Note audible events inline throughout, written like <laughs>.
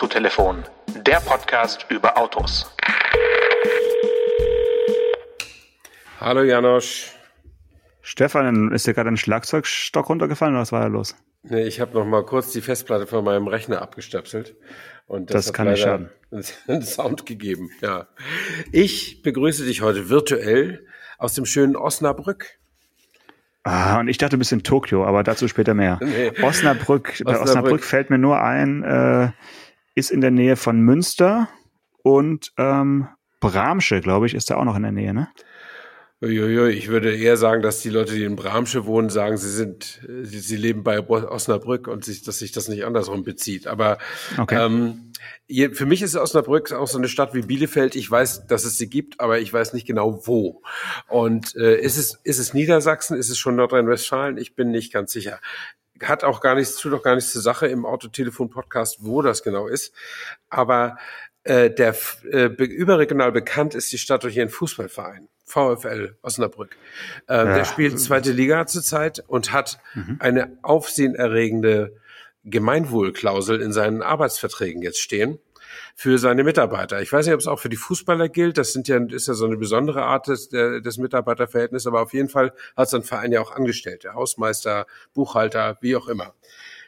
Autotelefon, der Podcast über Autos. Hallo Janosch. Stefan, ist dir gerade ein Schlagzeugstock runtergefallen oder was war da los? Nee, ich habe noch mal kurz die Festplatte von meinem Rechner abgestöpselt. Und das, das kann nicht schaden. einen <laughs> Sound gegeben, ja. Ich begrüße dich heute virtuell aus dem schönen Osnabrück. Ah, und ich dachte, du bist in Tokio, aber dazu später mehr. Nee. Osnabrück, bei Osnabrück. Osnabrück fällt mir nur ein, äh, ist in der Nähe von Münster und ähm, Bramsche, glaube ich, ist da auch noch in der Nähe, ne? Ich würde eher sagen, dass die Leute, die in Bramsche wohnen, sagen, sie sind, sie leben bei Osnabrück und sich, dass sich das nicht andersrum bezieht. Aber okay. ähm, für mich ist Osnabrück auch so eine Stadt wie Bielefeld. Ich weiß, dass es sie gibt, aber ich weiß nicht genau wo. Und äh, ist es ist es Niedersachsen? Ist es schon Nordrhein-Westfalen? Ich bin nicht ganz sicher. Hat auch gar nichts, tut auch gar nichts zur Sache im Autotelefon-Podcast, wo das genau ist. Aber äh, der äh, überregional bekannt ist die Stadt durch ihren Fußballverein. VfL Osnabrück. Ähm, ja. Der spielt zweite Liga zurzeit und hat mhm. eine aufsehenerregende Gemeinwohlklausel in seinen Arbeitsverträgen jetzt stehen für seine Mitarbeiter. Ich weiß nicht, ob es auch für die Fußballer gilt. Das sind ja, ist ja so eine besondere Art des, des Mitarbeiterverhältnisses. Aber auf jeden Fall hat sein Verein ja auch Angestellte, Hausmeister, Buchhalter, wie auch immer.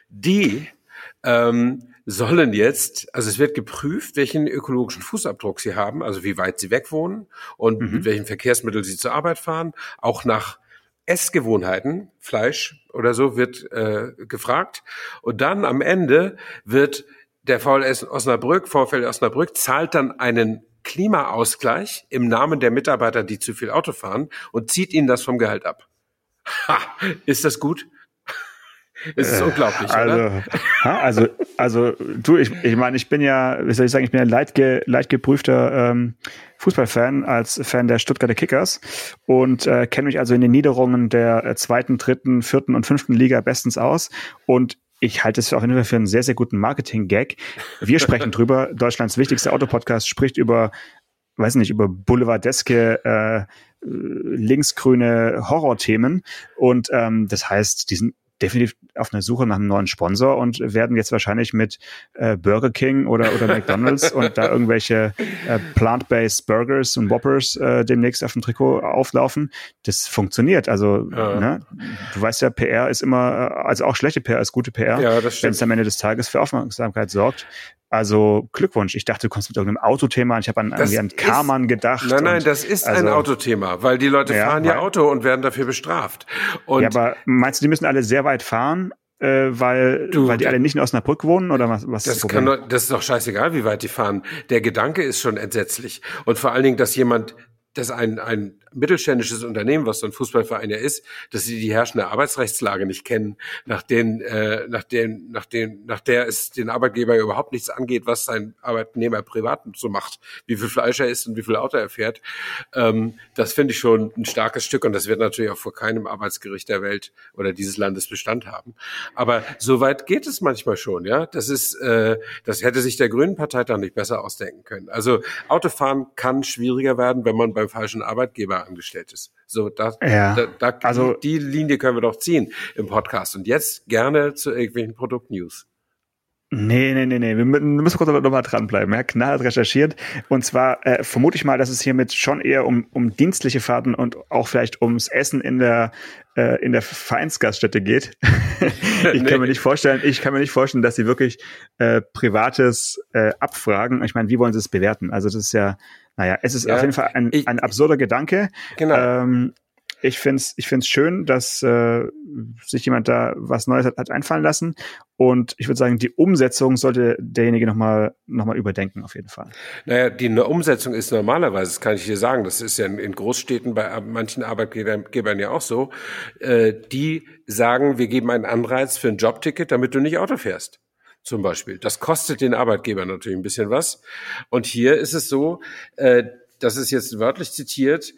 Die ähm, sollen jetzt, also es wird geprüft, welchen ökologischen Fußabdruck sie haben, also wie weit sie weg wohnen und mhm. mit welchen Verkehrsmitteln sie zur Arbeit fahren, auch nach Essgewohnheiten, Fleisch oder so wird äh, gefragt. Und dann am Ende wird der VLS Osnabrück, VfL Osnabrück, zahlt dann einen Klimaausgleich im Namen der Mitarbeiter, die zu viel Auto fahren und zieht ihnen das vom Gehalt ab. Ha, ist das gut? Es <laughs> ist äh, unglaublich, also, oder? Also, also du, ich, ich meine, ich bin ja, wie soll ich sagen, ich bin ja leidge, leidgeprüfter ähm, Fußballfan als Fan der Stuttgarter Kickers und äh, kenne mich also in den Niederungen der äh, zweiten, dritten, vierten und fünften Liga bestens aus und ich halte es auch für einen sehr, sehr guten Marketing-Gag. Wir <laughs> sprechen drüber. Deutschlands wichtigster Autopodcast spricht über, weiß nicht, über boulevardeske äh, linksgrüne Horrorthemen. Und ähm, das heißt, diesen definitiv auf einer Suche nach einem neuen Sponsor und werden jetzt wahrscheinlich mit äh, Burger King oder, oder McDonalds und da irgendwelche äh, plant-based Burgers und Whoppers äh, demnächst auf dem Trikot auflaufen. Das funktioniert. Also, ja. ne? du weißt ja, PR ist immer, äh, also auch schlechte PR ist gute PR, ja, wenn es am Ende des Tages für Aufmerksamkeit sorgt. Also Glückwunsch. Ich dachte, du kommst mit irgendeinem Autothema. Ich habe an, irgendwie an Karmann gedacht. Nein, nein, das ist also, ein Autothema, weil die Leute ja, fahren ja Auto und werden dafür bestraft. Und ja, aber meinst du, die müssen alle sehr weit fahren? Äh, weil, du, weil die alle nicht in Osnabrück wohnen oder was, was das ist das Kann doch, das ist doch scheißegal, wie weit die fahren. Der Gedanke ist schon entsetzlich. Und vor allen Dingen, dass jemand, dass ein, ein mittelständisches Unternehmen, was so ein Fußballverein ja ist, dass sie die herrschende Arbeitsrechtslage nicht kennen, nach den, äh, nach den, nach den, nach der es den Arbeitgeber überhaupt nichts angeht, was sein Arbeitnehmer privat so macht, wie viel Fleisch er isst und wie viel Auto er fährt. Ähm, das finde ich schon ein starkes Stück und das wird natürlich auch vor keinem Arbeitsgericht der Welt oder dieses Landes Bestand haben. Aber soweit geht es manchmal schon, ja. Das ist, äh, das hätte sich der Grünen Parteitag nicht besser ausdenken können. Also Autofahren kann schwieriger werden, wenn man beim falschen Arbeitgeber angestellt ist. So, da, ja, da, da also, die Linie können wir doch ziehen im Podcast. Und jetzt gerne zu irgendwelchen Produktnews. Nee, nee, nee, nee. Wir müssen kurz noch mal dranbleiben. Ja, knallhart recherchiert. Und zwar äh, vermute ich mal, dass es hiermit schon eher um, um dienstliche Fahrten und auch vielleicht ums Essen in der äh, in der Vereinsgaststätte geht. <laughs> ich nee. kann mir nicht vorstellen, ich kann mir nicht vorstellen, dass sie wirklich äh, privates äh, abfragen. Ich meine, wie wollen sie es bewerten? Also das ist ja naja, es ist ja, auf jeden Fall ein, ich, ein absurder Gedanke. Genau. Ähm, ich finde es ich find's schön, dass äh, sich jemand da was Neues hat, hat einfallen lassen. Und ich würde sagen, die Umsetzung sollte derjenige nochmal noch mal überdenken, auf jeden Fall. Naja, die Umsetzung ist normalerweise, das kann ich dir sagen, das ist ja in, Großstädten bei manchen Arbeitgebern ja auch so, äh, die sagen, wir geben einen Anreiz für ein Jobticket, damit du nicht Auto fährst zum Beispiel. Das kostet den Arbeitgeber natürlich ein bisschen was. Und hier ist es so, äh, das ist jetzt wörtlich zitiert,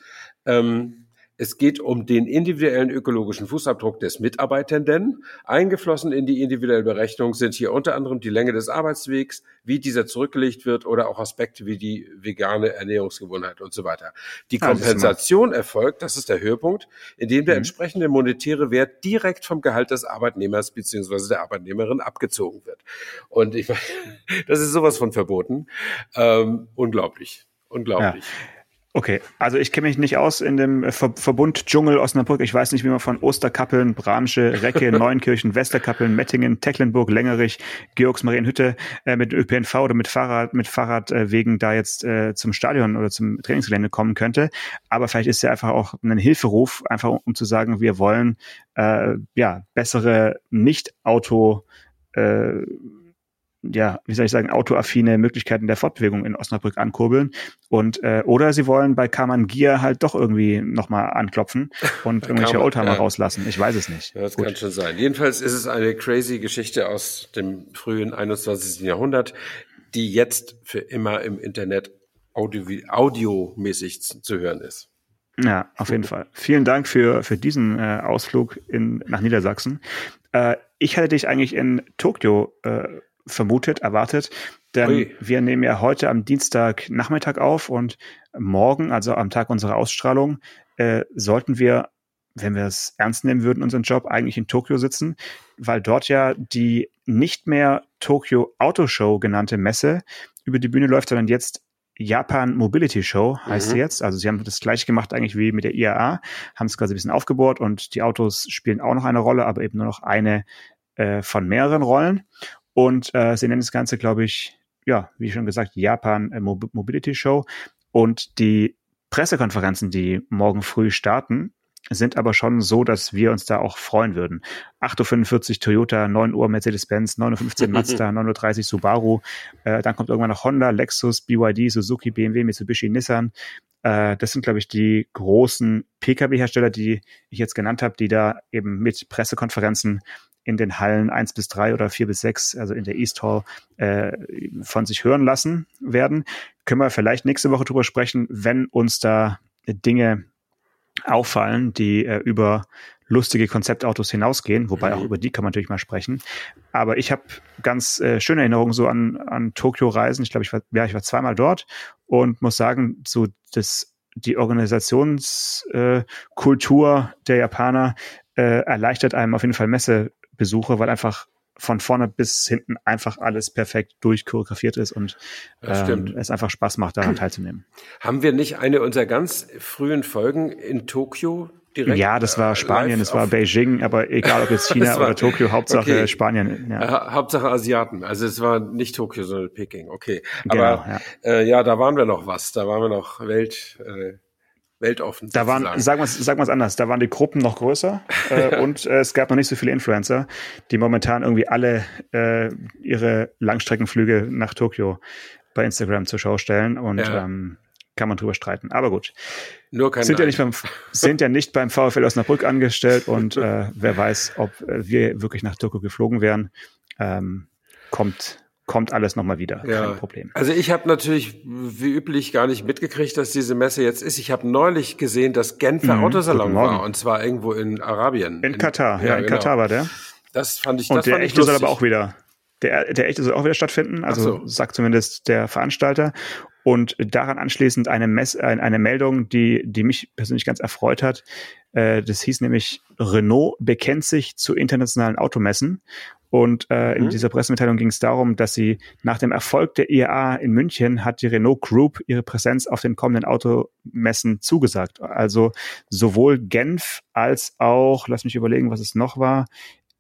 ähm, Es geht um den individuellen ökologischen Fußabdruck des Mitarbeitenden. Eingeflossen in die individuelle Berechnung sind hier unter anderem die Länge des Arbeitswegs, wie dieser zurückgelegt wird oder auch Aspekte wie die vegane Ernährungsgewohnheit und so weiter. Die ah, Kompensation erfolgt, das ist der Höhepunkt, indem der mhm. entsprechende monetäre Wert direkt vom Gehalt des Arbeitnehmers beziehungsweise der Arbeitnehmerin abgezogen wird. Und ich meine, <laughs> das ist sowas von verboten. Ähm, unglaublich. Unglaublich. Ja. Okay, also ich kenne mich nicht aus in dem Ver Verbund Dschungel Osnabrück. Ich weiß nicht, wie man von Osterkappeln, Bramsche, Recke, <laughs> Neunkirchen, Westerkappeln, Mettingen, Tecklenburg, Längerich, Georgsmarienhütte äh, mit ÖPNV oder mit Fahrrad, mit Fahrradwegen äh, da jetzt äh, zum Stadion oder zum Trainingsgelände kommen könnte. Aber vielleicht ist ja einfach auch ein Hilferuf, einfach um zu sagen, wir wollen äh, ja bessere Nicht-Auto äh, ja, wie soll ich sagen, autoaffine Möglichkeiten der Fortbewegung in Osnabrück ankurbeln. Und äh, oder sie wollen bei Kaman Gier halt doch irgendwie nochmal anklopfen und <laughs> irgendwelche Oldtimer ja. rauslassen. Ich weiß es nicht. Ja, das Gut. kann schon sein. Jedenfalls ist es eine crazy Geschichte aus dem frühen 21. Jahrhundert, die jetzt für immer im Internet audio audiomäßig zu hören ist. Ja, auf jeden Fall. Vielen Dank für, für diesen äh, Ausflug in, nach Niedersachsen. Äh, ich hatte dich eigentlich in Tokio äh, vermutet, erwartet. Denn Ui. wir nehmen ja heute am Dienstagnachmittag auf und morgen, also am Tag unserer Ausstrahlung, äh, sollten wir, wenn wir es ernst nehmen würden, unseren Job eigentlich in Tokio sitzen, weil dort ja die nicht mehr Tokyo Auto Show genannte Messe über die Bühne läuft, sondern jetzt Japan Mobility Show heißt mhm. sie jetzt. Also sie haben das gleiche gemacht eigentlich wie mit der IAA, haben es quasi ein bisschen aufgebohrt und die Autos spielen auch noch eine Rolle, aber eben nur noch eine äh, von mehreren Rollen. Und äh, sie nennen das Ganze, glaube ich, ja, wie schon gesagt, Japan Mobility Show. Und die Pressekonferenzen, die morgen früh starten, sind aber schon so, dass wir uns da auch freuen würden. 8.45 Uhr Toyota, 9 Uhr Mercedes-Benz, 9.15 Uhr <laughs> Mazda, 9.30 Uhr Subaru, äh, dann kommt irgendwann noch Honda, Lexus, BYD, Suzuki, BMW, Mitsubishi, Nissan. Äh, das sind, glaube ich, die großen Pkw-Hersteller, die ich jetzt genannt habe, die da eben mit Pressekonferenzen in den Hallen eins bis drei oder vier bis sechs, also in der East Hall, äh, von sich hören lassen werden. Können wir vielleicht nächste Woche drüber sprechen, wenn uns da Dinge auffallen, die äh, über lustige Konzeptautos hinausgehen, wobei auch mhm. über die kann man natürlich mal sprechen. Aber ich habe ganz äh, schöne Erinnerungen so an, an Tokio-Reisen. Ich glaube, ich war, ja, ich war zweimal dort und muss sagen, so das die Organisationskultur äh, der Japaner äh, erleichtert einem auf jeden Fall Messe Besuche, weil einfach von vorne bis hinten einfach alles perfekt durchchoreografiert ist und ähm, es einfach Spaß macht, daran teilzunehmen. Haben wir nicht eine unserer ganz frühen Folgen in Tokio direkt? Ja, das war äh, Spanien, das war Beijing, aber egal ob jetzt <laughs> China oder Tokio, Hauptsache okay. Spanien. Ja. Hauptsache Asiaten. Also es war nicht Tokio, sondern Peking. Okay, aber genau, ja. Äh, ja, da waren wir noch was. Da waren wir noch Welt. Äh, weltoffen. Da waren, sagen wir es sagen wir's anders, da waren die Gruppen noch größer <laughs> äh, und äh, es gab noch nicht so viele Influencer, die momentan irgendwie alle äh, ihre Langstreckenflüge nach Tokio bei Instagram zur Schau stellen und ja. ähm, kann man drüber streiten. Aber gut. Nur kein sind ja nicht beim sind ja nicht beim VfL Osnabrück angestellt und äh, wer weiß, ob äh, wir wirklich nach Tokio geflogen wären. Ähm, kommt kommt alles nochmal wieder. Ja. Kein Problem. Also ich habe natürlich wie üblich gar nicht mitgekriegt, dass diese Messe jetzt ist. Ich habe neulich gesehen, dass Genfer mhm. Autosalon war und zwar irgendwo in Arabien. In, in Katar, ja, ja in genau. Katar war der. Das fand ich. Und das der echte soll aber auch wieder. Der, der echte soll auch wieder stattfinden, also so. sagt zumindest der Veranstalter. Und daran anschließend eine, Mess, eine Meldung, die, die mich persönlich ganz erfreut hat. Äh, das hieß nämlich, Renault bekennt sich zu internationalen Automessen. Und äh, in mhm. dieser Pressemitteilung ging es darum, dass sie nach dem Erfolg der IAA in München hat die Renault Group ihre Präsenz auf den kommenden Automessen zugesagt. Also sowohl Genf als auch, lass mich überlegen, was es noch war,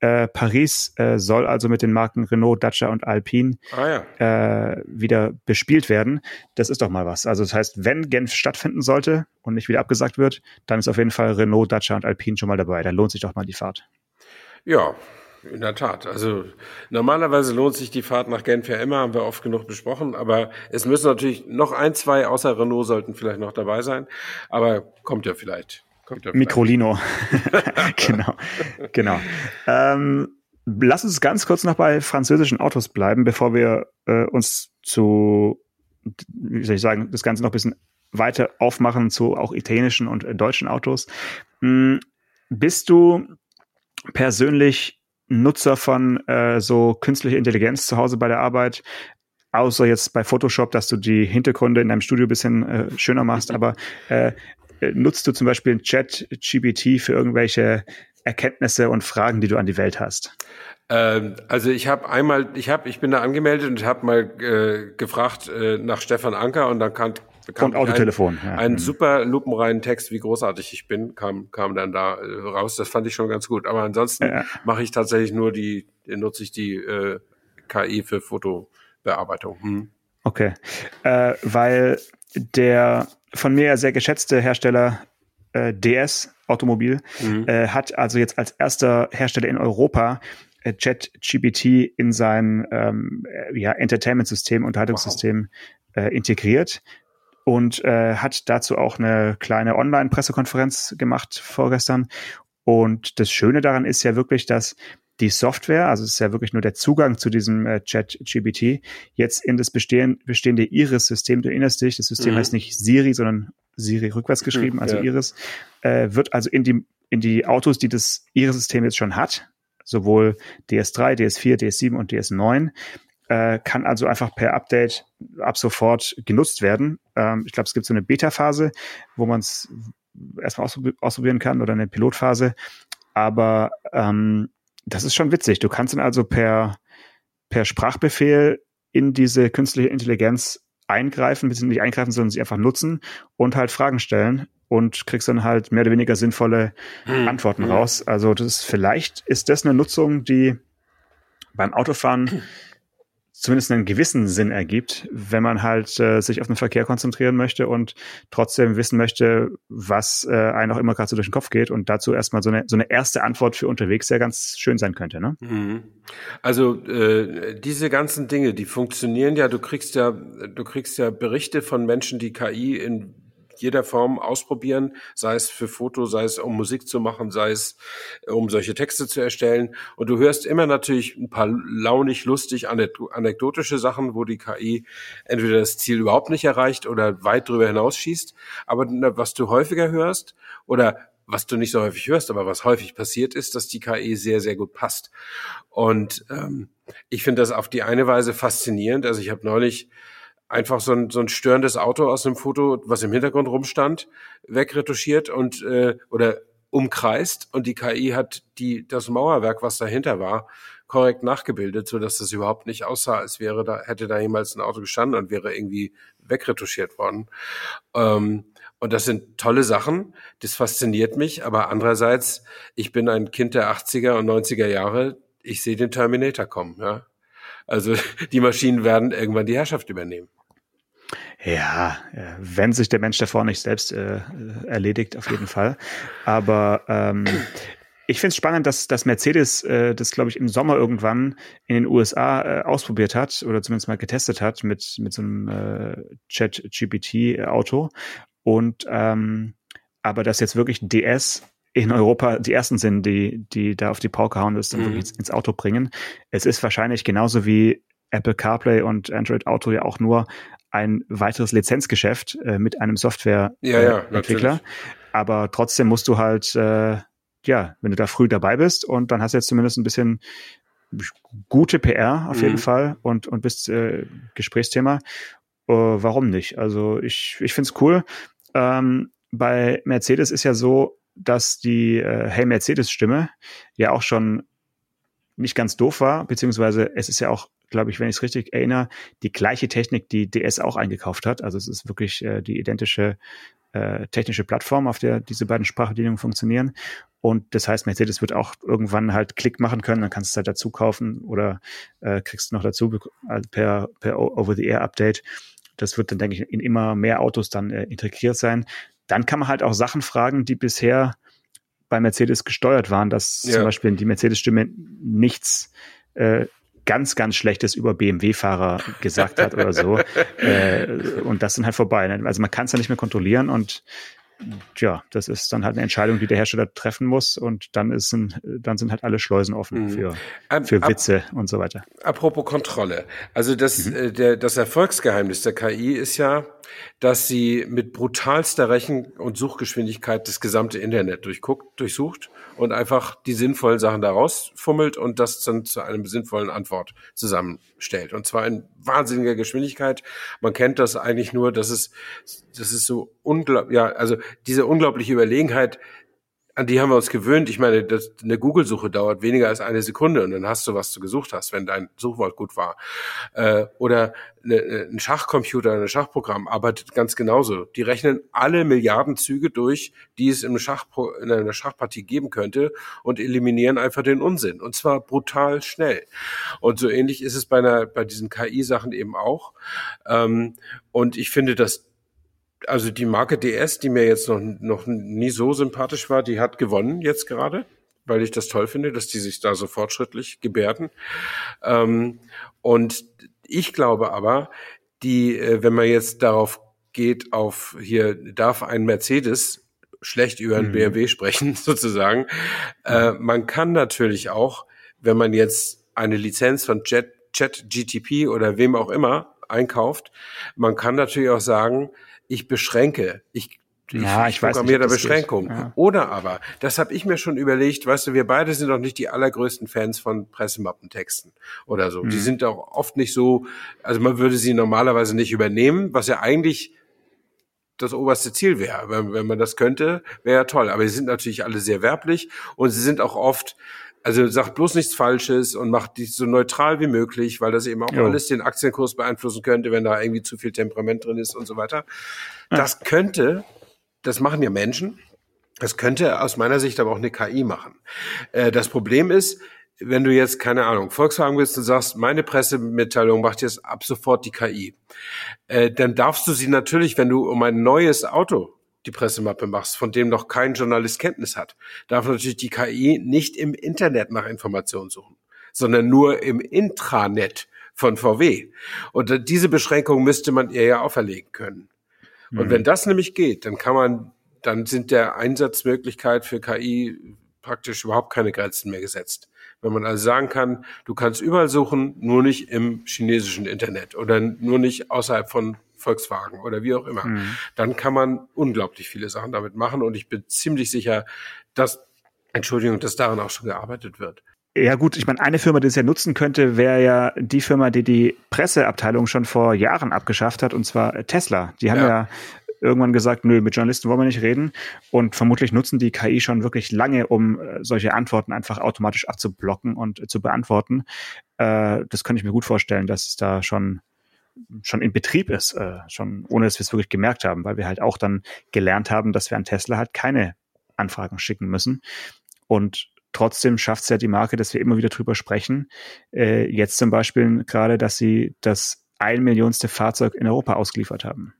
äh, Paris äh, soll also mit den Marken Renault, Dacia und Alpine ah, ja. äh, wieder bespielt werden. Das ist doch mal was. Also das heißt, wenn Genf stattfinden sollte und nicht wieder abgesagt wird, dann ist auf jeden Fall Renault, Dacia und Alpine schon mal dabei. Da lohnt sich doch mal die Fahrt. Ja, in der Tat. Also normalerweise lohnt sich die Fahrt nach Genf ja immer, haben wir oft genug besprochen. Aber es müssen natürlich noch ein, zwei außer Renault sollten vielleicht noch dabei sein. Aber kommt ja vielleicht. Kommt ja vielleicht. Microlino. <laughs> genau. genau. Ähm, lass uns ganz kurz noch bei französischen Autos bleiben, bevor wir äh, uns zu, wie soll ich sagen, das Ganze noch ein bisschen weiter aufmachen zu auch italienischen und deutschen Autos. Hm, bist du persönlich Nutzer von äh, so künstlicher Intelligenz zu Hause bei der Arbeit? Außer jetzt bei Photoshop, dass du die Hintergründe in deinem Studio bisschen äh, schöner machst, aber äh, nutzt du zum Beispiel Chat GPT für irgendwelche Erkenntnisse und Fragen, die du an die Welt hast? Ähm, also ich habe einmal, ich habe, ich bin da angemeldet und habe mal äh, gefragt äh, nach Stefan Anker und dann kam, kam und Autotelefon. Ein, ja. ein mhm. super lupenreinen Text, wie großartig ich bin, kam kam dann da äh, raus. Das fand ich schon ganz gut. Aber ansonsten ja. mache ich tatsächlich nur die, nutze ich die äh, KI für Fotobearbeitung. Hm. Okay, äh, weil der von mir sehr geschätzte Hersteller äh, DS Automobil mhm. äh, hat also jetzt als erster Hersteller in Europa äh, ChatGPT in sein ähm, äh, ja, Entertainment-System, Unterhaltungssystem wow. äh, integriert und äh, hat dazu auch eine kleine Online-Pressekonferenz gemacht vorgestern. Und das Schöne daran ist ja wirklich, dass die Software, also es ist ja wirklich nur der Zugang zu diesem äh, Chat-GBT, jetzt in das bestehen, bestehende Iris-System, du erinnerst dich, das System mhm. heißt nicht Siri, sondern Siri rückwärts mhm, geschrieben, also ja. Iris, äh, wird also in die, in die Autos, die das Iris-System jetzt schon hat, sowohl DS3, DS4, DS7 und DS9, äh, kann also einfach per Update ab sofort genutzt werden. Ähm, ich glaube, es gibt so eine Beta-Phase, wo man es erstmal ausprobieren kann oder eine Pilotphase. Aber ähm, das ist schon witzig. Du kannst dann also per, per Sprachbefehl in diese künstliche Intelligenz eingreifen, beziehungsweise nicht eingreifen, sondern sie einfach nutzen und halt Fragen stellen und kriegst dann halt mehr oder weniger sinnvolle hm. Antworten hm. raus. Also das ist, vielleicht ist das eine Nutzung, die beim Autofahren <clears throat> zumindest einen gewissen Sinn ergibt, wenn man halt äh, sich auf den Verkehr konzentrieren möchte und trotzdem wissen möchte, was äh, einem auch immer gerade so durch den Kopf geht und dazu erstmal so eine, so eine erste Antwort für unterwegs sehr ganz schön sein könnte. Ne? Mhm. Also äh, diese ganzen Dinge, die funktionieren ja, du kriegst ja, du kriegst ja Berichte von Menschen, die KI in jeder Form ausprobieren, sei es für Foto, sei es um Musik zu machen, sei es äh, um solche Texte zu erstellen. Und du hörst immer natürlich ein paar launig, lustig, anekdotische Sachen, wo die KI entweder das Ziel überhaupt nicht erreicht oder weit drüber hinausschießt. Aber was du häufiger hörst oder was du nicht so häufig hörst, aber was häufig passiert ist, dass die KI sehr, sehr gut passt. Und ähm, ich finde das auf die eine Weise faszinierend. Also ich habe neulich einfach so ein, so ein störendes Auto aus einem Foto, was im Hintergrund rumstand, wegretuschiert und äh, oder umkreist und die KI hat die das Mauerwerk, was dahinter war, korrekt nachgebildet, so dass das überhaupt nicht aussah, als wäre da hätte da jemals ein Auto gestanden und wäre irgendwie wegretuschiert worden. Ähm, und das sind tolle Sachen, das fasziniert mich, aber andererseits, ich bin ein Kind der 80er und 90er Jahre, ich sehe den Terminator kommen, ja. Also <laughs> die Maschinen werden irgendwann die Herrschaft übernehmen. Ja, wenn sich der Mensch davor nicht selbst äh, erledigt, auf jeden Fall. Aber ähm, ich finde es spannend, dass, dass Mercedes äh, das, glaube ich, im Sommer irgendwann in den USA äh, ausprobiert hat oder zumindest mal getestet hat mit, mit so einem äh, Chat-GPT-Auto. Und ähm, aber dass jetzt wirklich DS in Europa die ersten sind, die, die da auf die Pauke hauen, das dann mhm. wirklich ins Auto bringen. Es ist wahrscheinlich genauso wie Apple CarPlay und Android Auto ja auch nur ein weiteres Lizenzgeschäft äh, mit einem Softwareentwickler. Ja, ja, Aber trotzdem musst du halt, äh, ja, wenn du da früh dabei bist und dann hast du jetzt zumindest ein bisschen gute PR auf mhm. jeden Fall und, und bist äh, Gesprächsthema. Äh, warum nicht? Also ich, ich finde es cool. Ähm, bei Mercedes ist ja so, dass die äh, Hey Mercedes-Stimme ja auch schon nicht ganz doof war, beziehungsweise es ist ja auch, glaube ich, wenn ich es richtig erinnere, die gleiche Technik, die DS auch eingekauft hat. Also es ist wirklich äh, die identische äh, technische Plattform, auf der diese beiden Sprachbedienungen funktionieren. Und das heißt, Mercedes wird auch irgendwann halt Klick machen können, dann kannst du es halt dazu kaufen oder äh, kriegst noch dazu also per, per Over-the-Air-Update. Das wird dann, denke ich, in immer mehr Autos dann äh, integriert sein dann kann man halt auch Sachen fragen, die bisher bei Mercedes gesteuert waren, dass ja. zum Beispiel die Mercedes-Stimme nichts äh, ganz, ganz Schlechtes über BMW-Fahrer gesagt hat oder so. <laughs> Äh, und das sind halt vorbei. Ne? Also man kann es ja nicht mehr kontrollieren und tja, das ist dann halt eine Entscheidung, die der Hersteller treffen muss und dann ist ein, dann sind halt alle Schleusen offen mhm. für, für Witze Ab, und so weiter. Apropos Kontrolle. Also das, mhm. äh, der, das Erfolgsgeheimnis der KI ist ja, dass sie mit brutalster Rechen- und Suchgeschwindigkeit das gesamte Internet durchguckt, durchsucht und einfach die sinnvollen Sachen da rausfummelt und das dann zu einem sinnvollen Antwort zusammenstellt. Und zwar in wahnsinniger Geschwindigkeit. Man kennt das eigentlich nur, dass es, das ist so unglaublich, ja, also diese unglaubliche Überlegenheit, an die haben wir uns gewöhnt. Ich meine, das, eine Google-Suche dauert weniger als eine Sekunde und dann hast du, was du gesucht hast, wenn dein Suchwort gut war. Äh, oder eine, ein Schachcomputer, ein Schachprogramm arbeitet ganz genauso. Die rechnen alle Milliarden Züge durch, die es im Schach, in einer Schachpartie geben könnte und eliminieren einfach den Unsinn. Und zwar brutal schnell. Und so ähnlich ist es bei, einer, bei diesen KI-Sachen eben auch. Ähm, und ich finde, dass also die Marke DS, die mir jetzt noch, noch nie so sympathisch war, die hat gewonnen jetzt gerade, weil ich das toll finde, dass die sich da so fortschrittlich gebärden. Ähm, und ich glaube aber, die, äh, wenn man jetzt darauf geht, auf hier darf ein Mercedes schlecht über einen mhm. BMW sprechen, <laughs> sozusagen. Äh, man kann natürlich auch, wenn man jetzt eine Lizenz von Jet, Chat GTP oder wem auch immer einkauft, man kann natürlich auch sagen, ich beschränke, ich ich, ja, ich, ich programmiere nicht, Beschränkung. Ja. Oder aber, das habe ich mir schon überlegt, weißt du, wir beide sind doch nicht die allergrößten Fans von Pressemappentexten oder so. Mhm. Die sind auch oft nicht so, also man würde sie normalerweise nicht übernehmen, was ja eigentlich das oberste Ziel wäre. Wenn, wenn man das könnte, wäre ja toll. Aber sie sind natürlich alle sehr werblich und sie sind auch oft also sagt bloß nichts Falsches und macht die so neutral wie möglich, weil das eben auch jo. alles den Aktienkurs beeinflussen könnte, wenn da irgendwie zu viel Temperament drin ist und so weiter. Das könnte, das machen ja Menschen, das könnte aus meiner Sicht aber auch eine KI machen. Äh, das Problem ist, wenn du jetzt, keine Ahnung, Volkswagen willst und sagst, meine Pressemitteilung macht jetzt ab sofort die KI, äh, dann darfst du sie natürlich, wenn du um ein neues Auto die Pressemappe machst, von dem noch kein Journalist Kenntnis hat, darf natürlich die KI nicht im Internet nach Informationen suchen, sondern nur im Intranet von VW. Und diese Beschränkung müsste man ihr ja auferlegen können. Und mhm. wenn das nämlich geht, dann kann man, dann sind der Einsatzmöglichkeit für KI praktisch überhaupt keine Grenzen mehr gesetzt. Wenn man also sagen kann, du kannst überall suchen, nur nicht im chinesischen Internet oder nur nicht außerhalb von Volkswagen oder wie auch immer, mhm. dann kann man unglaublich viele Sachen damit machen und ich bin ziemlich sicher, dass, Entschuldigung, dass daran auch schon gearbeitet wird. Ja gut, ich meine, eine Firma, die es ja nutzen könnte, wäre ja die Firma, die die Presseabteilung schon vor Jahren abgeschafft hat, und zwar Tesla. Die haben ja, ja irgendwann gesagt, nö, mit Journalisten wollen wir nicht reden. Und vermutlich nutzen die KI schon wirklich lange, um äh, solche Antworten einfach automatisch abzublocken und äh, zu beantworten. Äh, das könnte ich mir gut vorstellen, dass es da schon schon in Betrieb ist, äh, schon ohne dass wir es wirklich gemerkt haben, weil wir halt auch dann gelernt haben, dass wir an Tesla halt keine Anfragen schicken müssen. Und trotzdem schafft es ja die Marke, dass wir immer wieder drüber sprechen. Äh, jetzt zum Beispiel gerade, dass sie das ein Millionste Fahrzeug in Europa ausgeliefert haben.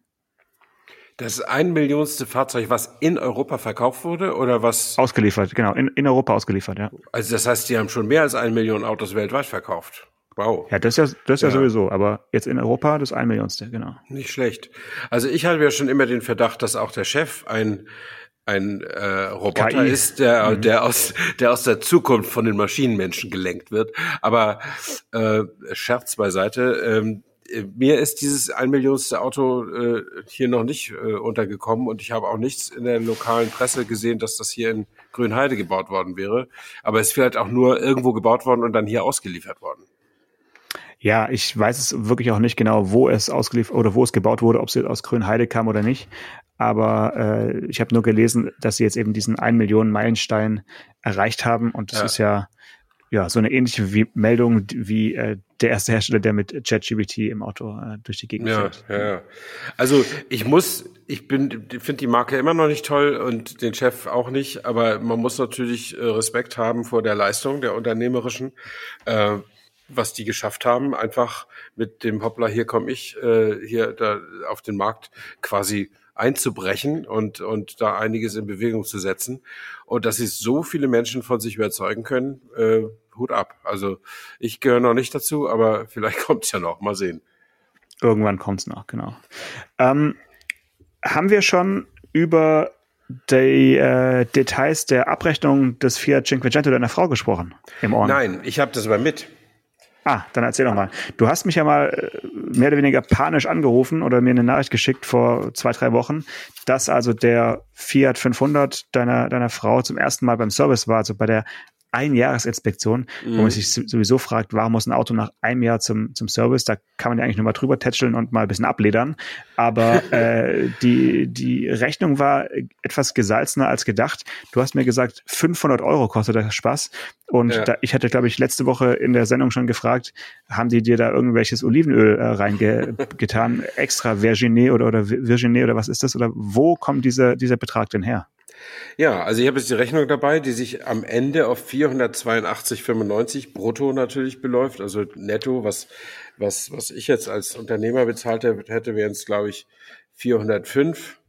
Das ein Millionste Fahrzeug, was in Europa verkauft wurde oder was? Ausgeliefert, genau, in, in Europa ausgeliefert, ja. Also das heißt, die haben schon mehr als ein Million Autos weltweit verkauft. Wow. Ja, das ist ja, das ist ja. ja sowieso, aber jetzt in Europa das ein Millionste, genau. Nicht schlecht. Also ich hatte ja schon immer den Verdacht, dass auch der Chef ein ein äh, Roboter KI. ist, der, mhm. der, aus, der aus der Zukunft von den Maschinenmenschen gelenkt wird. Aber äh, Scherz beiseite, ähm, mir ist dieses ein Millionste Auto äh, hier noch nicht äh, untergekommen und ich habe auch nichts in der lokalen Presse gesehen, dass das hier in Grünheide gebaut worden wäre. Aber es ist vielleicht auch nur irgendwo gebaut worden und dann hier ausgeliefert worden. Ja, ich weiß es wirklich auch nicht genau, wo es ausgeliefert oder wo es gebaut wurde, ob es jetzt aus Grünheide kam oder nicht. Aber äh, ich habe nur gelesen, dass sie jetzt eben diesen 1 Millionen Meilenstein erreicht haben. Und das ja. ist ja, ja so eine ähnliche wie Meldung wie äh, der erste Hersteller, der mit ChatGPT im Auto äh, durch die Gegend ja, fährt. Ja, ja. Also ich muss, ich bin, finde die Marke immer noch nicht toll und den Chef auch nicht, aber man muss natürlich äh, Respekt haben vor der Leistung der unternehmerischen. Äh, was die geschafft haben, einfach mit dem Hoppla, hier komme ich, äh, hier da auf den Markt quasi einzubrechen und, und da einiges in Bewegung zu setzen. Und dass sie so viele Menschen von sich überzeugen können, äh, Hut ab. Also ich gehöre noch nicht dazu, aber vielleicht <laughs> kommt es ja noch. Mal sehen. Irgendwann kommt es noch, genau. Ähm, haben wir schon über die äh, Details der Abrechnung des Fiat Cinquecento deiner Frau gesprochen im Ohren? Nein, ich habe das aber mit. Ah, dann erzähl doch mal. Du hast mich ja mal äh, mehr oder weniger panisch angerufen oder mir eine Nachricht geschickt vor zwei, drei Wochen, dass also der Fiat 500 deiner, deiner Frau zum ersten Mal beim Service war, also bei der Einjahresinspektion, mhm. wo man mhm. sich sowieso fragt, warum muss ein Auto nach einem Jahr zum, zum Service? Da kann man ja eigentlich nur mal drüber tätscheln und mal ein bisschen abledern. Aber <laughs> äh, die, die Rechnung war etwas gesalzener als gedacht. Du hast mir gesagt, 500 Euro kostet der Spaß. Und ja. da, ich hatte, glaube ich, letzte Woche in der Sendung schon gefragt, haben die dir da irgendwelches Olivenöl äh, reingetan, <laughs> extra Virginie oder, oder Virginie oder was ist das? Oder wo kommt dieser, dieser Betrag denn her? Ja, also ich habe jetzt die Rechnung dabei, die sich am Ende auf 482,95 brutto natürlich beläuft, also netto, was, was, was ich jetzt als Unternehmer bezahlt hätte, wären es, glaube ich, 405.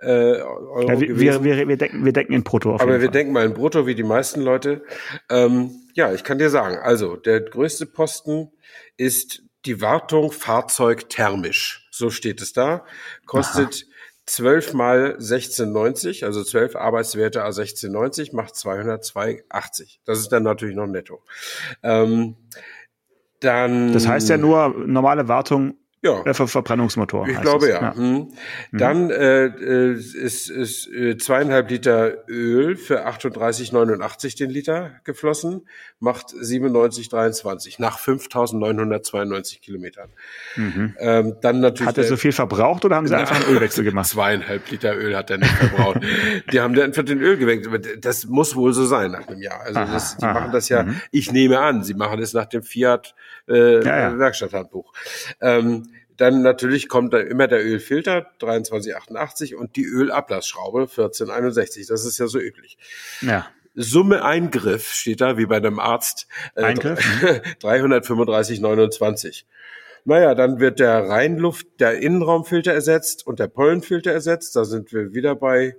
Äh, Euro ja, wir, wir, wir, wir, denken, wir denken in Brutto. Auf Aber wir Fall. denken mal in Brutto wie die meisten Leute. Ähm, ja, ich kann dir sagen, also der größte Posten ist die Wartung Fahrzeug thermisch. So steht es da. Kostet Aha. 12 mal 16,90, also 12 Arbeitswerte a 16,90 macht 202,80. Das ist dann natürlich noch netto. Ähm, dann. Das heißt ja nur normale Wartung ja. Äh, Ver Verbrennungsmotor. Ich glaube es. ja. ja. Hm. Mhm. Dann äh, äh, ist, ist äh, zweieinhalb Liter Öl für 38,89 den Liter geflossen, macht 97,23 nach 5.992 Kilometern. Mhm. Ähm, dann natürlich. Hat er so viel verbraucht oder haben sie einfach einen Ölwechsel gemacht? <laughs> Zweieinhalb Liter Öl hat er nicht verbraucht. die haben einfach den Öl gewechselt. Das muss wohl so sein nach einem Jahr. Also aha, das, die aha. machen das ja. Mhm. Ich nehme an, sie machen es nach dem Fiat äh, ja, ja. Werkstatthandbuch. Ähm, dann natürlich kommt da immer der Ölfilter 2388 und die Ölablassschraube 1461. Das ist ja so üblich. Ja. Summe Eingriff steht da wie bei einem Arzt. Äh, Eingriff? 335,29. <laughs> Naja, dann wird der Reinluft, der Innenraumfilter ersetzt und der Pollenfilter ersetzt. Da sind wir wieder bei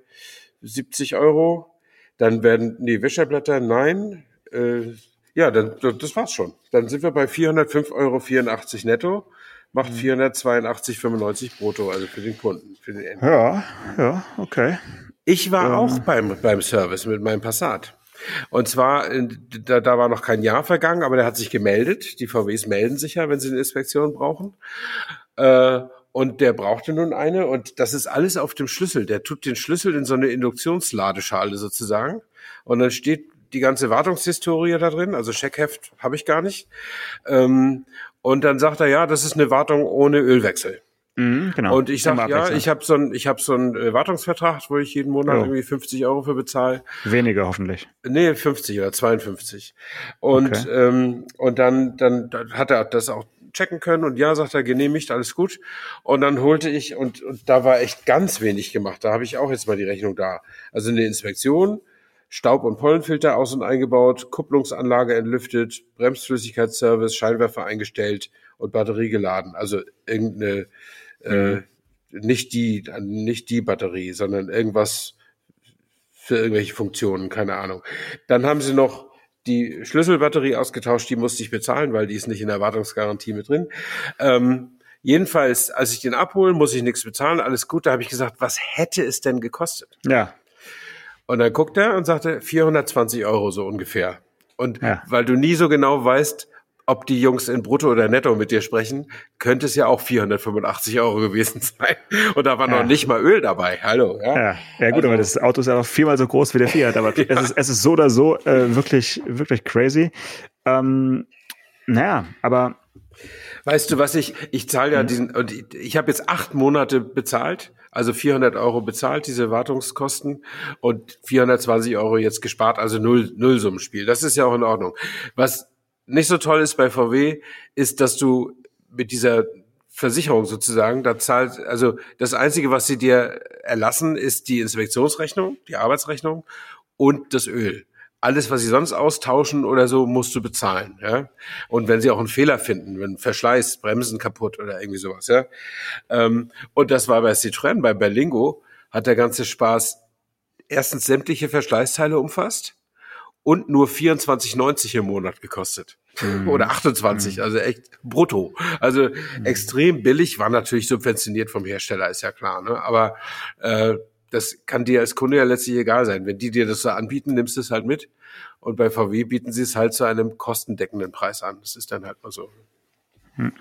70 Euro. Dann werden die Wischerblätter, nein, äh, ja, dann, das war's schon. Dann sind wir bei 405,84 Euro netto macht 482,95 mhm. brutto, also für den Kunden, für den Enden. Ja, ja, okay. Ich war ähm. auch beim, beim Service mit meinem Passat. Und zwar, da, da war noch kein Jahr vergangen, aber der hat sich gemeldet. Die VWs melden sich ja, wenn sie eine Inspektion brauchen. Äh, und der brauchte nun eine und das ist alles auf dem Schlüssel. Der tut den Schlüssel in so eine Induktionsladeschale sozusagen. Und dann steht die ganze Wartungshistorie da drin, also Checkheft habe ich gar nicht. Ähm, und dann sagt er, ja, das ist eine Wartung ohne Ölwechsel. Mhm, genau. Und ich sage, ja, ich habe so einen ich hab so einen äh, Wartungsvertrag, wo ich jeden Monat oh. irgendwie 50 Euro für bezahle. Weniger hoffentlich. Nee, 50 oder 52. Und, okay. ähm, und dann, dann, dann hat er das auch checken können und ja, sagt er, genehmigt, alles gut. Und dann holte ich, und, und da war echt ganz wenig gemacht. Da habe ich auch jetzt mal die Rechnung da. Also eine Inspektion, Staub- und Pollenfilter aus- und eingebaut, Kupplungsanlage entlüftet, Bremsflüssigkeitsservice, Scheinwerfer eingestellt und Batterie geladen. Also irgendeine, äh, mhm. äh, nicht die, nicht die Batterie, sondern irgendwas für irgendwelche Funktionen, keine Ahnung. Dann haben sie noch die Schlüsselbatterie ausgetauscht, die musste ich bezahlen, weil die ist nicht in der Wartungsgarantie mit drin. Ähm, jedenfalls, als ich den abholen, muss ich nichts bezahlen, alles gut. Da habe ich gesagt, was hätte es denn gekostet? Ja. Und dann guckt er und sagte 420 Euro so ungefähr. Und ja. weil du nie so genau weißt, ob die Jungs in Brutto oder Netto mit dir sprechen, könnte es ja auch 485 Euro gewesen <laughs> sein. Und da war ja. noch nicht mal Öl dabei. Hallo. Ja, ja. ja gut, also, aber das Auto ist ja noch viermal so groß wie der Fiat. Aber <laughs> es, ist, es ist so oder so äh, wirklich, wirklich crazy. Ähm, naja, aber Weißt du was, ich, ich zahle ja mhm. diesen, und ich, ich habe jetzt acht Monate bezahlt, also 400 Euro bezahlt, diese Wartungskosten und 420 Euro jetzt gespart, also null, Nullsummenspiel. Das ist ja auch in Ordnung. Was nicht so toll ist bei VW, ist, dass du mit dieser Versicherung sozusagen, da zahlt, also das Einzige, was sie dir erlassen, ist die Inspektionsrechnung, die Arbeitsrechnung und das Öl alles, was sie sonst austauschen oder so, musst du bezahlen. Ja? Und wenn sie auch einen Fehler finden, wenn Verschleiß, Bremsen kaputt oder irgendwie sowas. Ja? Ähm, und das war bei Citroën, bei Berlingo hat der ganze Spaß erstens sämtliche Verschleißteile umfasst und nur 24,90 im Monat gekostet. Mhm. Oder 28, mhm. also echt brutto. Also mhm. extrem billig, war natürlich subventioniert vom Hersteller, ist ja klar. Ne? Aber äh, das kann dir als Kunde ja letztlich egal sein. Wenn die dir das so anbieten, nimmst du es halt mit. Und bei VW bieten sie es halt zu einem kostendeckenden Preis an. Das ist dann halt mal so. Hm.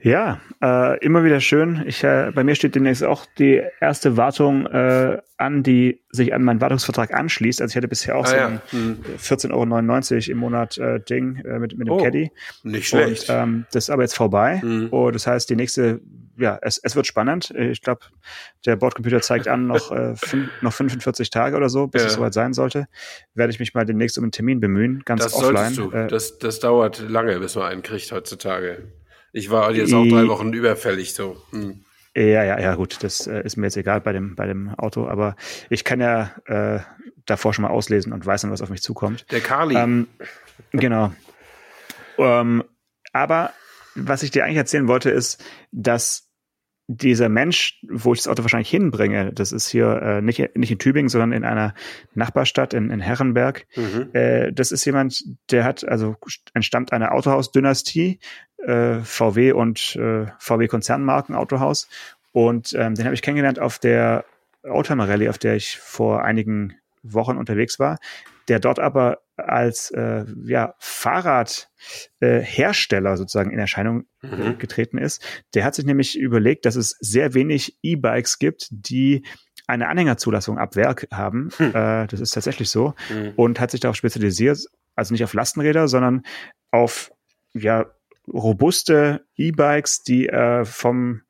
Ja, äh, immer wieder schön. Ich, äh, bei mir steht demnächst auch die erste Wartung äh, an, die sich an meinen Wartungsvertrag anschließt. Also ich hatte bisher auch ah, so ein hm. 14,99 Euro im Monat äh, Ding äh, mit, mit dem oh, Caddy. Nicht schlecht. Und, ähm, das ist aber jetzt vorbei. Hm. Und das heißt, die nächste, ja, es, es wird spannend. Ich glaube, der Bordcomputer zeigt an, noch, äh, fünf, noch 45 Tage oder so, bis ja. es soweit sein sollte. Werde ich mich mal demnächst um einen Termin bemühen, ganz das offline. Du. Äh, das, das dauert lange, bis man einen kriegt heutzutage. Ich war jetzt auch drei Wochen überfällig so. Hm. Ja, ja, ja, gut, das äh, ist mir jetzt egal bei dem, bei dem Auto, aber ich kann ja äh, davor schon mal auslesen und weiß dann, was auf mich zukommt. Der Kali. Ähm, genau. Ähm, aber was ich dir eigentlich erzählen wollte, ist, dass dieser Mensch, wo ich das Auto wahrscheinlich hinbringe, das ist hier äh, nicht, nicht in Tübingen, sondern in einer Nachbarstadt in, in Herrenberg. Mhm. Äh, das ist jemand, der hat, also entstammt einer Autohaus-Dynastie, äh, VW und äh, VW-Konzernmarken Autohaus. Und ähm, den habe ich kennengelernt auf der Oldtimer Rallye, auf der ich vor einigen Wochen unterwegs war, der dort aber als äh, ja, Fahrradhersteller äh, sozusagen in Erscheinung mhm. getreten ist. Der hat sich nämlich überlegt, dass es sehr wenig E-Bikes gibt, die eine Anhängerzulassung ab Werk haben. Hm. Äh, das ist tatsächlich so. Mhm. Und hat sich darauf spezialisiert, also nicht auf Lastenräder, sondern auf ja robuste E-Bikes, die äh, vom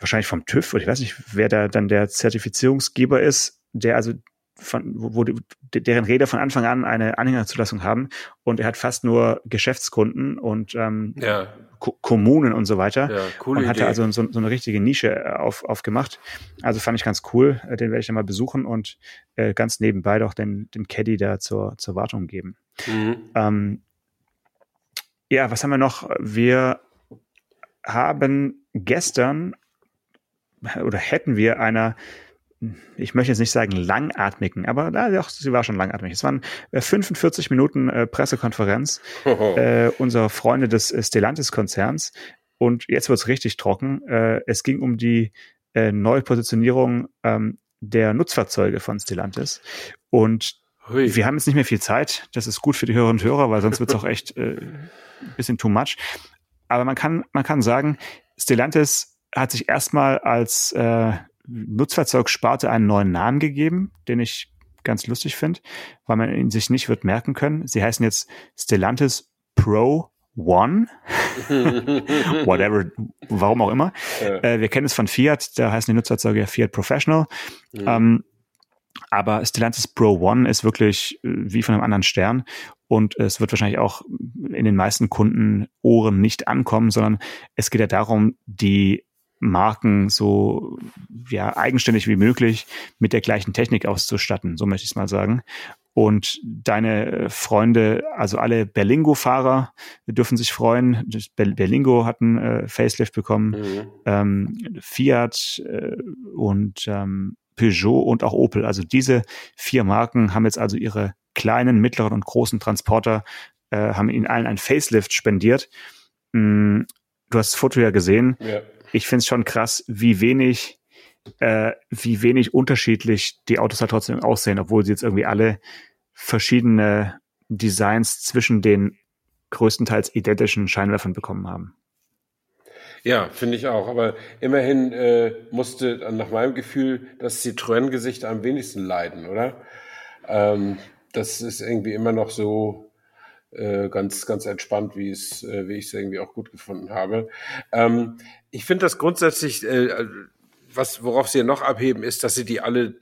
wahrscheinlich vom TÜV oder ich weiß nicht, wer da dann der Zertifizierungsgeber ist, der also von, wo, wo deren Räder von Anfang an eine Anhängerzulassung haben und er hat fast nur Geschäftskunden und ähm, ja. Ko Kommunen und so weiter ja, coole und hatte Idee. also so, so, eine richtige Nische äh, auf, aufgemacht. Also fand ich ganz cool, äh, den werde ich dann mal besuchen und äh, ganz nebenbei doch den, den Caddy da zur, zur Wartung geben. Mhm. Ähm, ja, was haben wir noch? Wir haben gestern oder hätten wir einer ich möchte jetzt nicht sagen langatmigen, aber na, doch, sie war schon langatmig. Es waren äh, 45 Minuten äh, Pressekonferenz <laughs> äh, unserer Freunde des äh, Stellantis-Konzerns. Und jetzt wird's richtig trocken. Äh, es ging um die äh, Neupositionierung ähm, der Nutzfahrzeuge von Stellantis. Und Hui. wir haben jetzt nicht mehr viel Zeit. Das ist gut für die Hörerinnen und Hörer, weil sonst wird's auch <laughs> echt äh, ein bisschen too much. Aber man kann, man kann sagen, Stellantis hat sich erstmal als äh, Nutzfahrzeugsparte einen neuen Namen gegeben, den ich ganz lustig finde, weil man ihn sich nicht wird merken können. Sie heißen jetzt Stellantis Pro One, <laughs> whatever, warum auch immer. Äh, wir kennen es von Fiat, da heißen die Nutzfahrzeuge ja Fiat Professional. Mhm. Ähm, aber Stellantis Pro One ist wirklich äh, wie von einem anderen Stern und es wird wahrscheinlich auch in den meisten Kunden Ohren nicht ankommen, sondern es geht ja darum, die Marken so ja eigenständig wie möglich mit der gleichen Technik auszustatten, so möchte ich es mal sagen. Und deine Freunde, also alle Berlingo-Fahrer, dürfen sich freuen. Berlingo hat einen äh, Facelift bekommen, mhm. ähm, Fiat äh, und ähm, Peugeot und auch Opel. Also diese vier Marken haben jetzt also ihre kleinen, mittleren und großen Transporter, äh, haben ihnen allen ein Facelift spendiert. Mm, du hast das Foto ja gesehen. Ja ich finde es schon krass, wie wenig, äh, wie wenig unterschiedlich die Autos halt trotzdem aussehen, obwohl sie jetzt irgendwie alle verschiedene Designs zwischen den größtenteils identischen Scheinwerfern bekommen haben. Ja, finde ich auch. Aber immerhin äh, musste nach meinem Gefühl das Citroën-Gesicht am wenigsten leiden, oder? Ähm, das ist irgendwie immer noch so äh, ganz, ganz entspannt, wie es, äh, wie ich es irgendwie auch gut gefunden habe. Ähm, ich finde das grundsätzlich, äh, was, worauf sie noch abheben, ist, dass sie die alle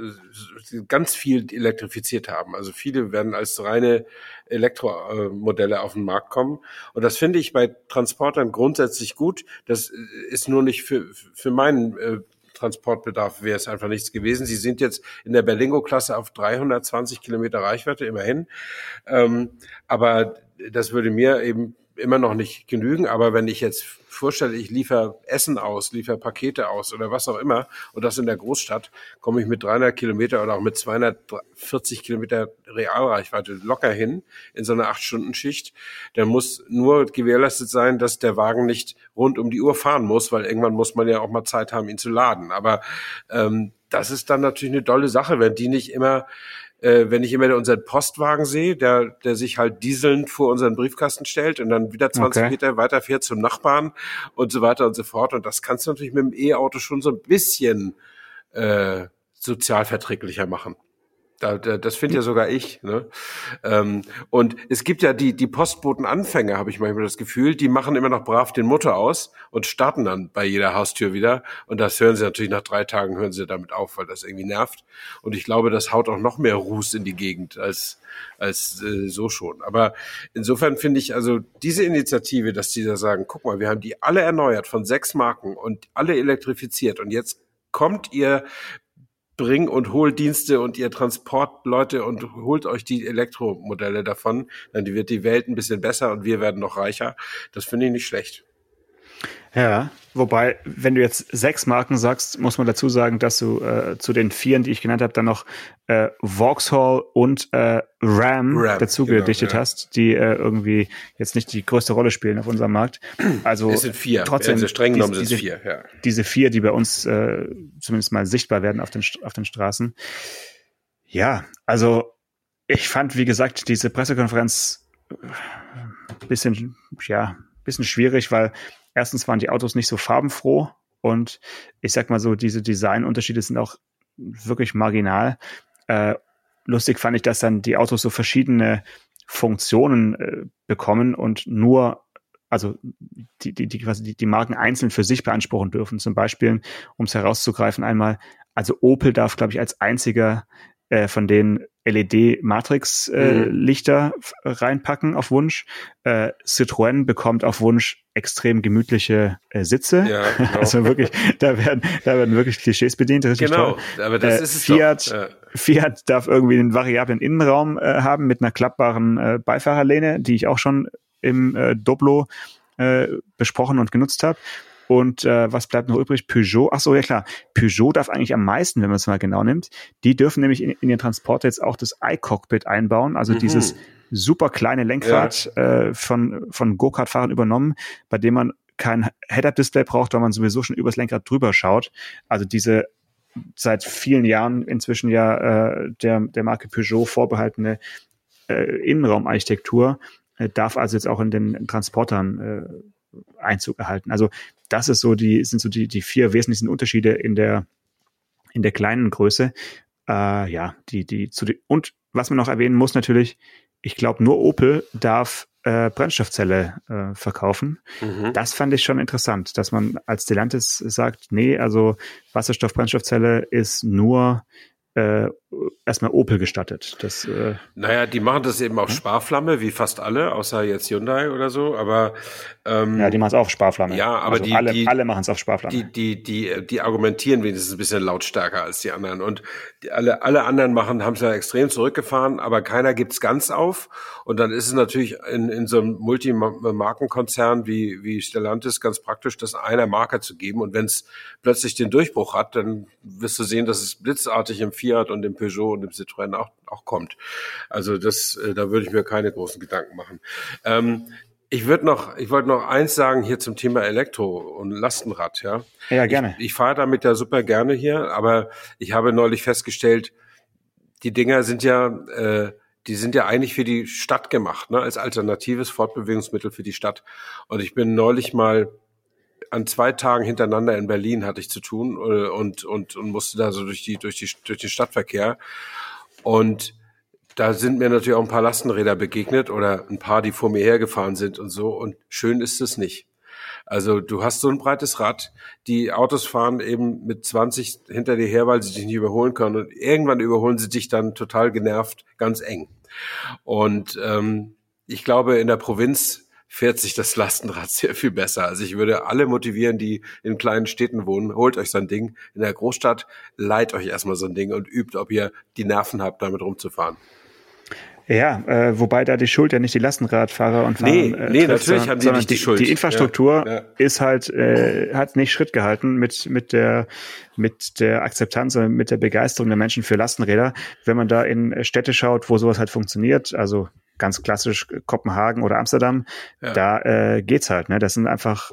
äh, ganz viel elektrifiziert haben. Also viele werden als reine Elektromodelle auf den Markt kommen. Und das finde ich bei Transportern grundsätzlich gut. Das ist nur nicht für, für meinen äh, Transportbedarf wäre es einfach nichts gewesen. Sie sind jetzt in der Berlingo-Klasse auf 320 Kilometer Reichweite, immerhin. Ähm, aber das würde mir eben immer noch nicht genügen. Aber wenn ich jetzt vorstelle, ich liefere Essen aus, liefere Pakete aus oder was auch immer und das in der Großstadt, komme ich mit 300 Kilometer oder auch mit 240 Kilometer Realreichweite locker hin in so einer acht Stunden Schicht. Dann muss nur gewährleistet sein, dass der Wagen nicht rund um die Uhr fahren muss, weil irgendwann muss man ja auch mal Zeit haben, ihn zu laden. Aber ähm, das ist dann natürlich eine tolle Sache, wenn die nicht immer äh, wenn ich immer unseren Postwagen sehe, der, der sich halt dieselnd vor unseren Briefkasten stellt und dann wieder 20 okay. Meter weiter fährt zum Nachbarn und so weiter und so fort. Und das kannst du natürlich mit dem E-Auto schon so ein bisschen äh, sozialverträglicher machen. Da, da, das finde ja sogar ich. Ne? Ähm, und es gibt ja die, die Postbotenanfänger, habe ich manchmal das Gefühl, die machen immer noch brav den Mutter aus und starten dann bei jeder Haustür wieder. Und das hören sie natürlich nach drei Tagen, hören sie damit auf, weil das irgendwie nervt. Und ich glaube, das haut auch noch mehr Ruß in die Gegend als, als äh, so schon. Aber insofern finde ich also diese Initiative, dass die da sagen, guck mal, wir haben die alle erneuert von sechs Marken und alle elektrifiziert und jetzt kommt ihr Bring- und Hohldienste und ihr Transportleute und holt euch die Elektromodelle davon, dann wird die Welt ein bisschen besser und wir werden noch reicher. Das finde ich nicht schlecht. Ja, wobei, wenn du jetzt sechs Marken sagst, muss man dazu sagen, dass du äh, zu den vieren, die ich genannt habe, dann noch äh, Vauxhall und äh, Ram, Ram dazu genau, gedichtet ja. hast, die äh, irgendwie jetzt nicht die größte Rolle spielen auf unserem Markt. Also es sind vier. Trotzdem, also streng genommen sind es vier. Ja. Diese vier, die bei uns äh, zumindest mal sichtbar werden auf den auf den Straßen. Ja, also ich fand, wie gesagt, diese Pressekonferenz äh, bisschen, ja, bisschen schwierig, weil erstens waren die Autos nicht so farbenfroh und ich sag mal so, diese Designunterschiede sind auch wirklich marginal. Äh, lustig fand ich, dass dann die Autos so verschiedene Funktionen äh, bekommen und nur also die, die, die, quasi die, die Marken einzeln für sich beanspruchen dürfen. Zum Beispiel, um es herauszugreifen, einmal, also Opel darf, glaube ich, als einziger äh, von den LED-Matrix-Lichter äh, mhm. reinpacken auf Wunsch. Äh, Citroën bekommt auf Wunsch extrem gemütliche äh, Sitze. Ja, <laughs> genau. Also wirklich, da werden, da werden wirklich Klischees bedient. Richtig genau, toll. aber das äh, ist es Fiat, doch. Ja. Fiat darf irgendwie einen variablen Innenraum äh, haben mit einer klappbaren äh, Beifahrerlehne, die ich auch schon im äh, Doblo äh, besprochen und genutzt habe. Und äh, was bleibt noch übrig? Peugeot. Ach so, ja klar. Peugeot darf eigentlich am meisten, wenn man es mal genau nimmt. Die dürfen nämlich in, in den Transporter jetzt auch das iCockpit einbauen, also mhm. dieses super kleine Lenkrad ja. äh, von, von Go-Kart-Fahrern übernommen, bei dem man kein Head-Up-Display braucht, weil man sowieso schon übers Lenkrad drüber schaut. Also diese seit vielen Jahren inzwischen ja äh, der, der Marke Peugeot vorbehaltene äh, Innenraumarchitektur äh, darf also jetzt auch in den Transportern äh, Einzug erhalten. Also das ist so die, sind so die, die vier wesentlichen Unterschiede in der, in der kleinen Größe. Äh, ja, die, die, zu die, und was man noch erwähnen muss natürlich, ich glaube, nur Opel darf äh, Brennstoffzelle äh, verkaufen. Mhm. Das fand ich schon interessant, dass man als Stellantis sagt, nee, also Wasserstoff-Brennstoffzelle ist nur äh, erstmal Opel gestattet. Das, äh, naja, die machen das eben auf Sparflamme, wie fast alle, außer jetzt Hyundai oder so, aber ähm, Ja, die machen es auf Sparflamme. Ja, aber also die, alle, die, alle machen es auf Sparflamme. Die, die, die, die argumentieren wenigstens ein bisschen lautstärker als die anderen. Und die, alle, alle anderen machen, haben es ja extrem zurückgefahren, aber keiner gibt's ganz auf. Und dann ist es natürlich in, in so einem Multimarkenkonzern wie, wie Stellantis ganz praktisch, das einer Marke zu geben. Und wenn es plötzlich den Durchbruch hat, dann wirst du sehen, dass es blitzartig im Fiat und im Peugeot und im Citroën auch, auch kommt. Also das, äh, da würde ich mir keine großen Gedanken machen. Ähm, ich würde noch, ich wollte noch eins sagen hier zum Thema Elektro und Lastenrad, ja. Ja, gerne. Ich, ich fahre damit ja super gerne hier, aber ich habe neulich festgestellt, die Dinger sind ja, äh, die sind ja eigentlich für die Stadt gemacht, ne, als alternatives Fortbewegungsmittel für die Stadt. Und ich bin neulich mal an zwei Tagen hintereinander in Berlin hatte ich zu tun äh, und, und, und musste da so durch die, durch die, durch den Stadtverkehr. Und da sind mir natürlich auch ein paar Lastenräder begegnet oder ein paar, die vor mir hergefahren sind und so. Und schön ist es nicht. Also du hast so ein breites Rad, die Autos fahren eben mit 20 hinter dir her, weil sie dich nicht überholen können. Und irgendwann überholen sie dich dann total genervt, ganz eng. Und ähm, ich glaube, in der Provinz fährt sich das Lastenrad <laughs> sehr viel besser. Also ich würde alle motivieren, die in kleinen Städten wohnen, holt euch so ein Ding. In der Großstadt leiht euch erstmal so ein Ding und übt, ob ihr die Nerven habt, damit rumzufahren. Ja, äh, wobei da die Schuld ja nicht die Lastenradfahrer und Fahrer nee, äh, nee, trifft, natürlich haben die nicht die, die Schuld. Die Infrastruktur ja, ja. ist halt äh, hat nicht Schritt gehalten mit mit der mit der Akzeptanz und mit der Begeisterung der Menschen für Lastenräder. Wenn man da in Städte schaut, wo sowas halt funktioniert, also ganz klassisch Kopenhagen oder Amsterdam, ja. da äh, geht's halt. Ne? Das sind einfach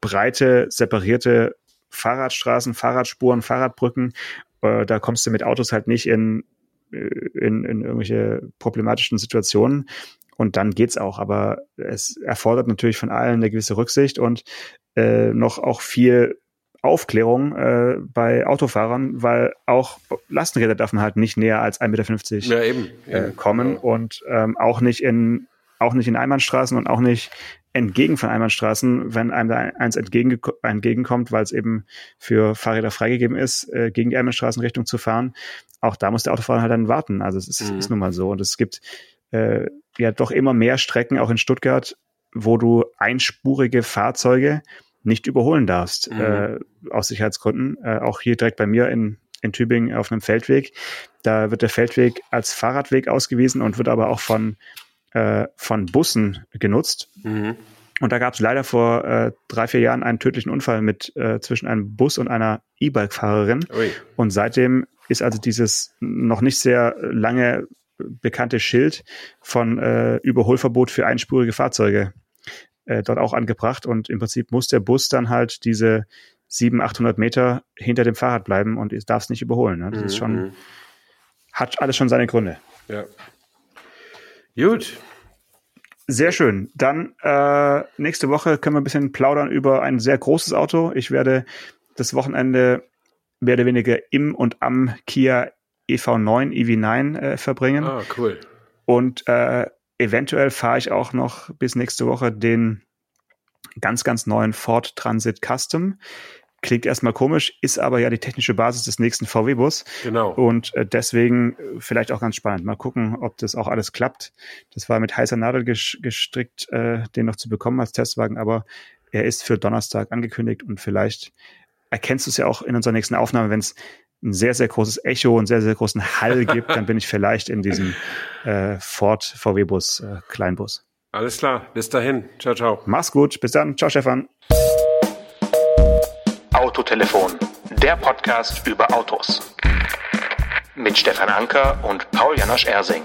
breite, separierte Fahrradstraßen, Fahrradspuren, Fahrradbrücken. Äh, da kommst du mit Autos halt nicht in, äh, in, in irgendwelche problematischen Situationen. Und dann geht's auch. Aber es erfordert natürlich von allen eine gewisse Rücksicht und äh, noch auch viel Aufklärung äh, bei Autofahrern, weil auch Lastenräder dürfen halt nicht näher als 1,50 Meter ja, eben, äh, kommen ja. und ähm, auch nicht in auch nicht in Einbahnstraßen und auch nicht entgegen von Einbahnstraßen, wenn einem da eins entgegen, entgegenkommt, weil es eben für Fahrräder freigegeben ist, äh, gegen die Einbahnstraßenrichtung zu fahren. Auch da muss der Autofahrer halt dann warten. Also es ist, mhm. ist nun mal so. Und es gibt äh, ja doch immer mehr Strecken, auch in Stuttgart, wo du einspurige Fahrzeuge nicht überholen darfst, mhm. äh, aus Sicherheitsgründen. Äh, auch hier direkt bei mir in, in Tübingen auf einem Feldweg. Da wird der Feldweg als Fahrradweg ausgewiesen und wird aber auch von, äh, von Bussen genutzt. Mhm. Und da gab es leider vor äh, drei, vier Jahren einen tödlichen Unfall mit äh, zwischen einem Bus und einer E-Bike-Fahrerin. Und seitdem ist also dieses noch nicht sehr lange bekannte Schild von äh, Überholverbot für einspurige Fahrzeuge äh, dort auch angebracht und im Prinzip muss der Bus dann halt diese 700, 800 Meter hinter dem Fahrrad bleiben und darf es nicht überholen. Ne? Das mhm. ist schon, mhm. hat alles schon seine Gründe. Ja. Gut. Sehr schön. Dann äh, nächste Woche können wir ein bisschen plaudern über ein sehr großes Auto. Ich werde das Wochenende mehr oder weniger im und am Kia EV9, EV9 äh, verbringen. Ah, cool. Und äh, eventuell fahre ich auch noch bis nächste Woche den ganz, ganz neuen Ford Transit Custom. Klingt erstmal komisch, ist aber ja die technische Basis des nächsten VW-Bus. Genau. Und äh, deswegen äh, vielleicht auch ganz spannend. Mal gucken, ob das auch alles klappt. Das war mit heißer Nadel gestrickt, äh, den noch zu bekommen als Testwagen, aber er ist für Donnerstag angekündigt und vielleicht erkennst du es ja auch in unserer nächsten Aufnahme, wenn es ein sehr, sehr großes Echo und sehr, sehr großen Hall <laughs> gibt, dann bin ich vielleicht in diesem äh, Ford VW-Bus, äh, Kleinbus. Alles klar, bis dahin. Ciao, ciao. Mach's gut, bis dann. Ciao, Stefan. Autotelefon, der Podcast über Autos. Mit Stefan Anker und Paul Janosch Ersing.